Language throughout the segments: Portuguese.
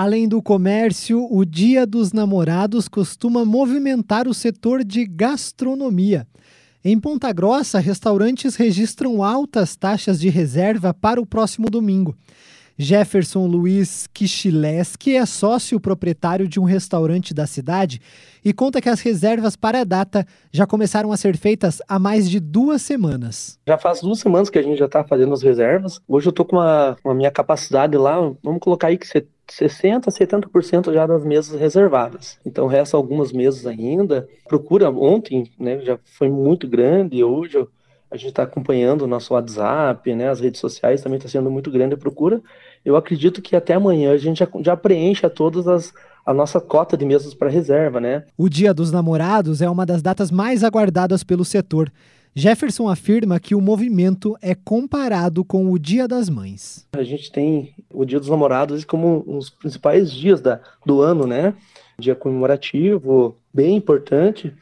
Além do comércio, o Dia dos Namorados costuma movimentar o setor de gastronomia. Em Ponta Grossa, restaurantes registram altas taxas de reserva para o próximo domingo. Jefferson Luiz Kishileski é sócio proprietário de um restaurante da cidade e conta que as reservas para a data já começaram a ser feitas há mais de duas semanas. Já faz duas semanas que a gente já está fazendo as reservas. Hoje eu estou com uma minha capacidade lá, vamos colocar aí que você 60%, 70% já das mesas reservadas. Então resta algumas mesas ainda. Procura ontem, né, já foi muito grande, hoje a gente está acompanhando o nosso WhatsApp, né, as redes sociais também está sendo muito grande a procura. Eu acredito que até amanhã a gente já, já preencha todas as a nossa cota de mesas para reserva, né? O Dia dos Namorados é uma das datas mais aguardadas pelo setor. Jefferson afirma que o movimento é comparado com o Dia das Mães. A gente tem o Dia dos Namorados como um dos principais dias da, do ano, né? Dia comemorativo, bem importante.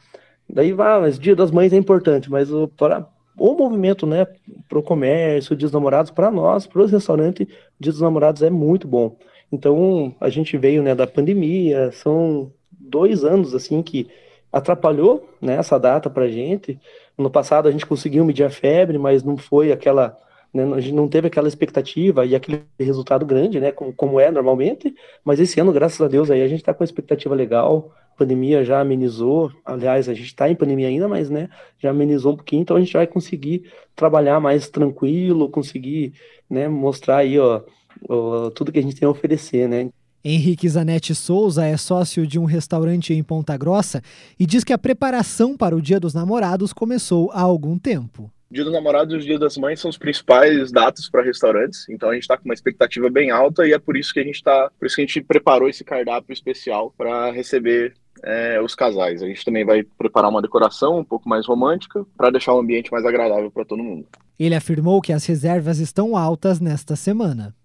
Daí vai, mas Dia das Mães é importante, mas o, para, o movimento, né, para o comércio, Dia dos Namorados, para nós, para os restaurantes, Dia dos Namorados é muito bom. Então, a gente veio, né, da pandemia, são dois anos, assim, que atrapalhou, né, essa data para gente, no passado a gente conseguiu medir a febre, mas não foi aquela, né, a gente não teve aquela expectativa e aquele resultado grande, né, como, como é normalmente, mas esse ano, graças a Deus, aí a gente está com uma expectativa legal, a pandemia já amenizou, aliás, a gente está em pandemia ainda, mas, né, já amenizou um pouquinho, então a gente vai conseguir trabalhar mais tranquilo, conseguir, né, mostrar aí, ó, ó tudo que a gente tem a oferecer, né. Henrique Zanetti Souza é sócio de um restaurante em Ponta Grossa e diz que a preparação para o Dia dos Namorados começou há algum tempo. Dia dos Namorados e o Dia das Mães são os principais datas para restaurantes, então a gente está com uma expectativa bem alta e é por isso que a gente está, por isso que a gente preparou esse cardápio especial para receber é, os casais. A gente também vai preparar uma decoração um pouco mais romântica para deixar o ambiente mais agradável para todo mundo. Ele afirmou que as reservas estão altas nesta semana.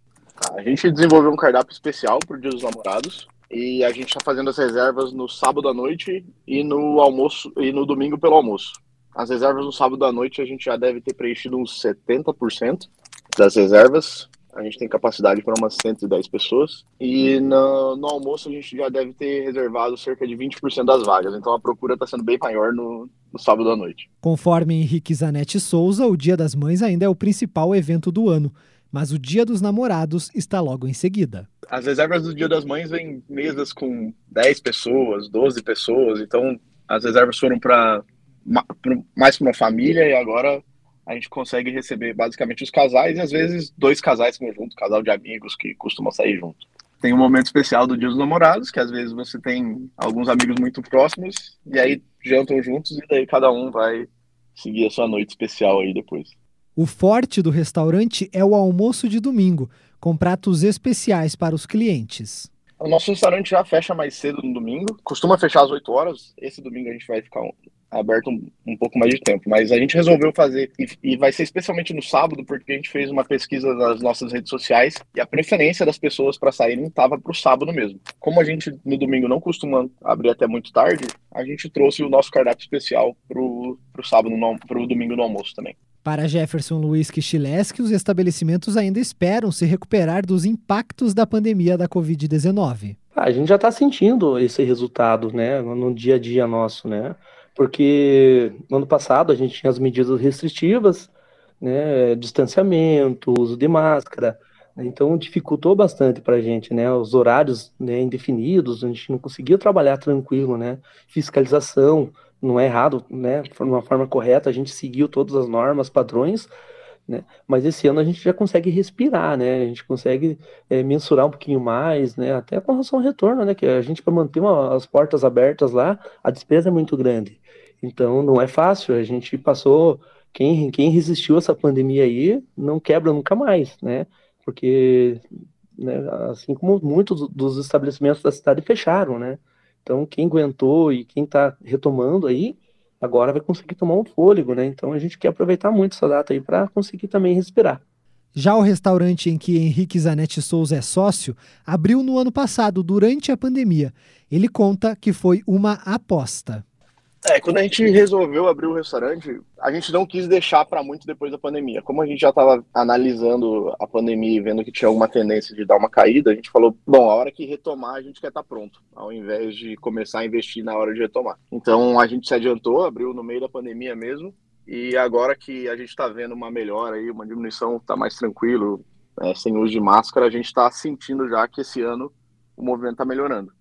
A gente desenvolveu um cardápio especial para o Dia dos Namorados e a gente está fazendo as reservas no sábado à noite e no almoço e no domingo pelo almoço. As reservas no sábado à noite a gente já deve ter preenchido uns 70% das reservas. A gente tem capacidade para umas 110 pessoas. E no, no, almoço a gente já deve ter reservado cerca de 20% das vagas. Então a procura está sendo bem maior no, no sábado à noite. Conforme Henrique Zanetti Souza, o Dia das Mães ainda é o principal evento do ano mas o Dia dos Namorados está logo em seguida. As reservas do Dia das Mães vêm mesas com 10 pessoas, 12 pessoas, então as reservas foram para mais para uma família e agora a gente consegue receber basicamente os casais e às vezes dois casais conjuntos, casal de amigos que costumam sair junto. Tem um momento especial do Dia dos Namorados, que às vezes você tem alguns amigos muito próximos e aí jantam juntos e daí cada um vai seguir a sua noite especial aí depois. O forte do restaurante é o almoço de domingo, com pratos especiais para os clientes. O nosso restaurante já fecha mais cedo no domingo, costuma fechar às 8 horas. Esse domingo a gente vai ficar aberto um, um pouco mais de tempo, mas a gente resolveu fazer e, e, vai ser especialmente no sábado, porque a gente fez uma pesquisa nas nossas redes sociais e a preferência das pessoas para saírem estava para o sábado mesmo. Como a gente no domingo não costuma abrir até muito tarde, a gente trouxe o nosso cardápio especial para o sábado, para o domingo no almoço também. Para Jefferson Luiz Kichileski, os estabelecimentos ainda esperam se recuperar dos impactos da pandemia da Covid-19. Ah, a gente já está sentindo esse resultado, né, no dia a dia nosso, né? Porque no ano passado a gente tinha as medidas restritivas, né, distanciamento, uso de máscara, né, então dificultou bastante para a gente, né, os horários né, indefinidos, a gente não conseguia trabalhar tranquilo, né, fiscalização, não é errado, né? De uma forma correta, a gente seguiu todas as normas, padrões, né? Mas esse ano a gente já consegue respirar, né? A gente consegue é, mensurar um pouquinho mais, né? Até com relação ao retorno, né? Que a gente para manter uma, as portas abertas lá, a despesa é muito grande. Então não é fácil. A gente passou quem quem resistiu essa pandemia aí não quebra nunca mais, né? Porque né, assim como muitos dos estabelecimentos da cidade fecharam, né? Então, quem aguentou e quem está retomando aí, agora vai conseguir tomar um fôlego, né? Então, a gente quer aproveitar muito essa data aí para conseguir também respirar. Já o restaurante em que Henrique Zanetti Souza é sócio abriu no ano passado, durante a pandemia. Ele conta que foi uma aposta. É, quando a gente resolveu abrir o restaurante, a gente não quis deixar para muito depois da pandemia. Como a gente já estava analisando a pandemia e vendo que tinha alguma tendência de dar uma caída, a gente falou: bom, a hora que retomar, a gente quer estar tá pronto, ao invés de começar a investir na hora de retomar. Então a gente se adiantou, abriu no meio da pandemia mesmo, e agora que a gente está vendo uma melhora aí, uma diminuição, está mais tranquilo, é, sem uso de máscara, a gente está sentindo já que esse ano o movimento está melhorando.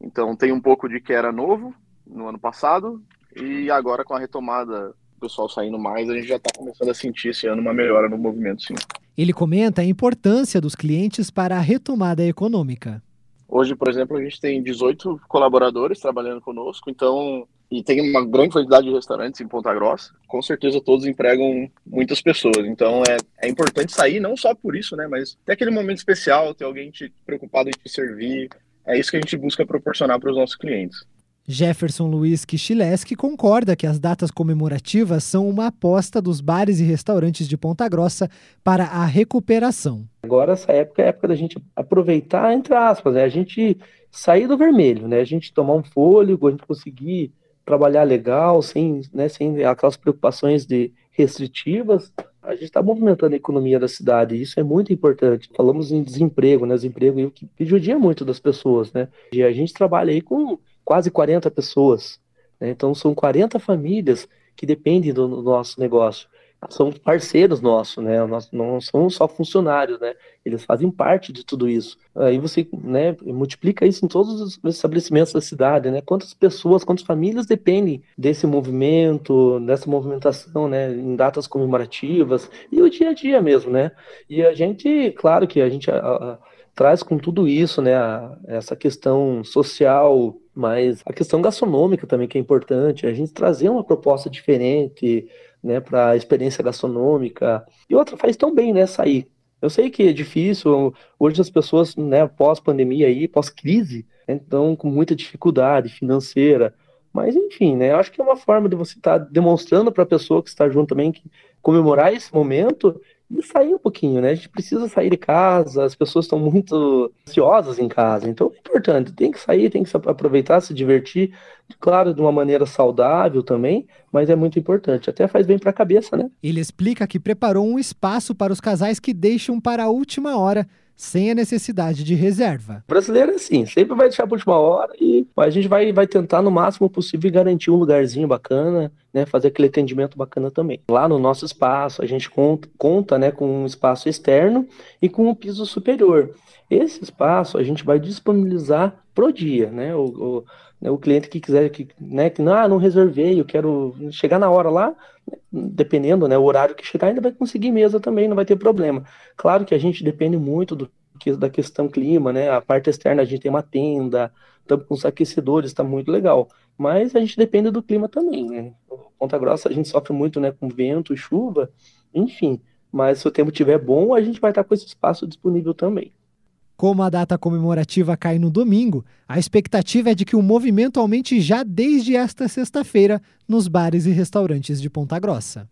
Então tem um pouco de que era novo, no ano passado e agora com a retomada, o pessoal saindo mais, a gente já está começando a sentir esse ano uma melhora no movimento, sim. Ele comenta a importância dos clientes para a retomada econômica. Hoje, por exemplo, a gente tem 18 colaboradores trabalhando conosco, então e tem uma grande quantidade de restaurantes em Ponta Grossa. Com certeza todos empregam muitas pessoas. Então é, é importante sair, não só por isso, né? Mas ter aquele momento especial, ter alguém te, preocupado em te servir. É isso que a gente busca proporcionar para os nossos clientes. Jefferson Luiz Kichileski concorda que as datas comemorativas são uma aposta dos bares e restaurantes de Ponta Grossa para a recuperação. Agora essa época é a época da gente aproveitar, entre aspas, né? a gente sair do vermelho, né? a gente tomar um fôlego, a gente conseguir trabalhar legal, sem, né, sem aquelas preocupações de restritivas, a gente está movimentando a economia da cidade, e isso é muito importante. Falamos em desemprego, né? Desemprego que judia muito das pessoas, né? E a gente trabalha aí com quase 40 pessoas. Né? Então, são 40 famílias que dependem do, do nosso negócio. São parceiros nossos, né? Nós não são só funcionários, né? Eles fazem parte de tudo isso. Aí você, né, multiplica isso em todos os estabelecimentos da cidade, né? Quantas pessoas, quantas famílias dependem desse movimento, dessa movimentação, né, em datas comemorativas e o dia a dia mesmo, né? E a gente, claro que a gente a, a, traz com tudo isso, né, a, essa questão social mas a questão gastronômica também que é importante, a gente trazer uma proposta diferente, né, para a experiência gastronômica. E outra faz tão bem, né, sair. Eu sei que é difícil, hoje as pessoas, né, pós-pandemia aí, pós-crise, estão com muita dificuldade financeira, mas enfim, né, eu acho que é uma forma de você estar tá demonstrando para a pessoa que está junto também que comemorar esse momento e sair um pouquinho, né? A gente precisa sair de casa, as pessoas estão muito ansiosas em casa, então é importante, tem que sair, tem que aproveitar, se divertir, claro, de uma maneira saudável também, mas é muito importante, até faz bem para a cabeça, né? Ele explica que preparou um espaço para os casais que deixam para a última hora sem a necessidade de reserva. O brasileiro é assim, sempre vai deixar para a última hora e a gente vai, vai tentar no máximo possível garantir um lugarzinho bacana, né, fazer aquele atendimento bacana também. Lá no nosso espaço, a gente conta, conta né, com um espaço externo e com um piso superior. Esse espaço a gente vai disponibilizar pro dia, né? O, o, né, o cliente que quiser, que, né, que não, ah, não reservei, eu quero chegar na hora lá, dependendo, né, o horário que chegar, ainda vai conseguir mesa também, não vai ter problema. Claro que a gente depende muito do, da questão clima, né, a parte externa a gente tem uma tenda, estamos com os aquecedores, está muito legal, mas a gente depende do clima também, né. Ponta Grossa a gente sofre muito, né, com vento chuva, enfim, mas se o tempo estiver bom, a gente vai estar com esse espaço disponível também. Como a data comemorativa cai no domingo, a expectativa é de que o movimento aumente já desde esta sexta-feira nos bares e restaurantes de Ponta Grossa.